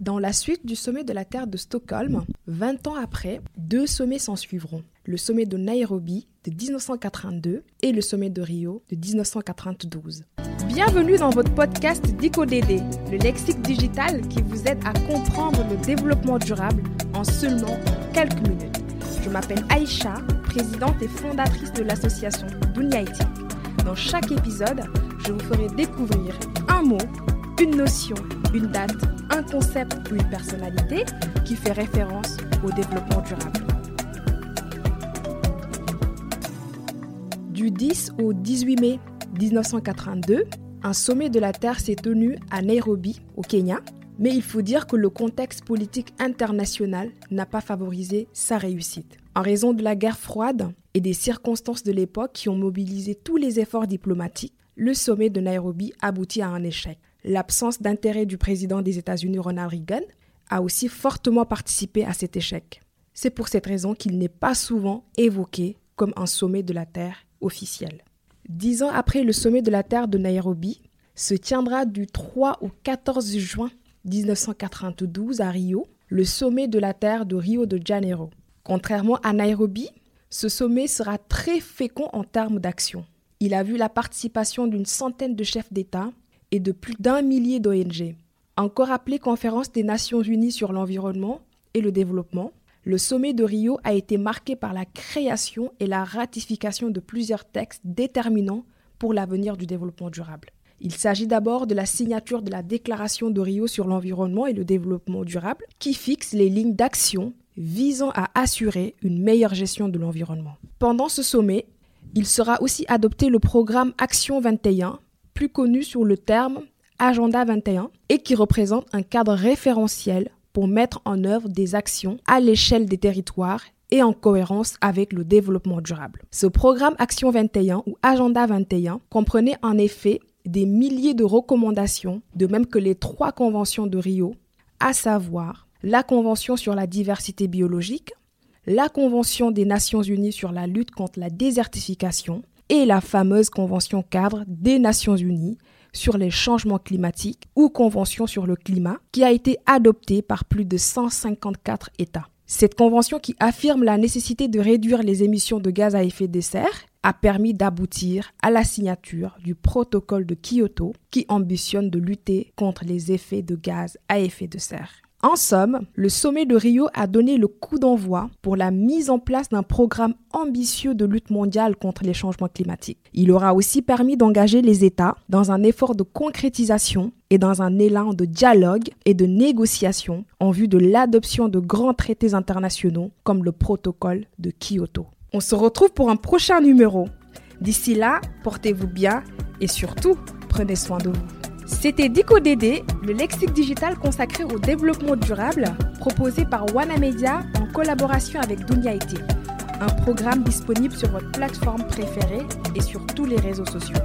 Dans la suite du sommet de la Terre de Stockholm, 20 ans après, deux sommets s'en suivront. Le sommet de Nairobi de 1982 et le sommet de Rio de 1992. Bienvenue dans votre podcast DICODD, le lexique digital qui vous aide à comprendre le développement durable en seulement quelques minutes. Je m'appelle Aïcha, présidente et fondatrice de l'association Dunyaiti. Dans chaque épisode, je vous ferai découvrir un mot, une notion, une date, concept ou une personnalité qui fait référence au développement durable. Du 10 au 18 mai 1982, un sommet de la Terre s'est tenu à Nairobi, au Kenya, mais il faut dire que le contexte politique international n'a pas favorisé sa réussite. En raison de la guerre froide et des circonstances de l'époque qui ont mobilisé tous les efforts diplomatiques, le sommet de Nairobi aboutit à un échec. L'absence d'intérêt du président des États-Unis Ronald Reagan a aussi fortement participé à cet échec. C'est pour cette raison qu'il n'est pas souvent évoqué comme un sommet de la Terre officiel. Dix ans après le sommet de la Terre de Nairobi, se tiendra du 3 au 14 juin 1992 à Rio, le sommet de la Terre de Rio de Janeiro. Contrairement à Nairobi, ce sommet sera très fécond en termes d'action. Il a vu la participation d'une centaine de chefs d'État et de plus d'un millier d'ONG. Encore appelé Conférence des Nations Unies sur l'environnement et le développement, le sommet de Rio a été marqué par la création et la ratification de plusieurs textes déterminants pour l'avenir du développement durable. Il s'agit d'abord de la signature de la Déclaration de Rio sur l'environnement et le développement durable, qui fixe les lignes d'action visant à assurer une meilleure gestion de l'environnement. Pendant ce sommet, il sera aussi adopté le programme Action 21, plus connu sous le terme Agenda 21, et qui représente un cadre référentiel pour mettre en œuvre des actions à l'échelle des territoires et en cohérence avec le développement durable. Ce programme Action 21 ou Agenda 21 comprenait en effet des milliers de recommandations, de même que les trois conventions de Rio, à savoir la Convention sur la diversité biologique, la Convention des Nations Unies sur la lutte contre la désertification et la fameuse Convention cadre des Nations Unies sur les changements climatiques ou Convention sur le climat qui a été adoptée par plus de 154 États. Cette convention qui affirme la nécessité de réduire les émissions de gaz à effet de serre a permis d'aboutir à la signature du protocole de Kyoto qui ambitionne de lutter contre les effets de gaz à effet de serre. En somme, le sommet de Rio a donné le coup d'envoi pour la mise en place d'un programme ambitieux de lutte mondiale contre les changements climatiques. Il aura aussi permis d'engager les États dans un effort de concrétisation et dans un élan de dialogue et de négociation en vue de l'adoption de grands traités internationaux comme le protocole de Kyoto. On se retrouve pour un prochain numéro. D'ici là, portez-vous bien et surtout, prenez soin de vous. C'était DicoDD, le lexique digital consacré au développement durable, proposé par Media en collaboration avec Dunia un programme disponible sur votre plateforme préférée et sur tous les réseaux sociaux.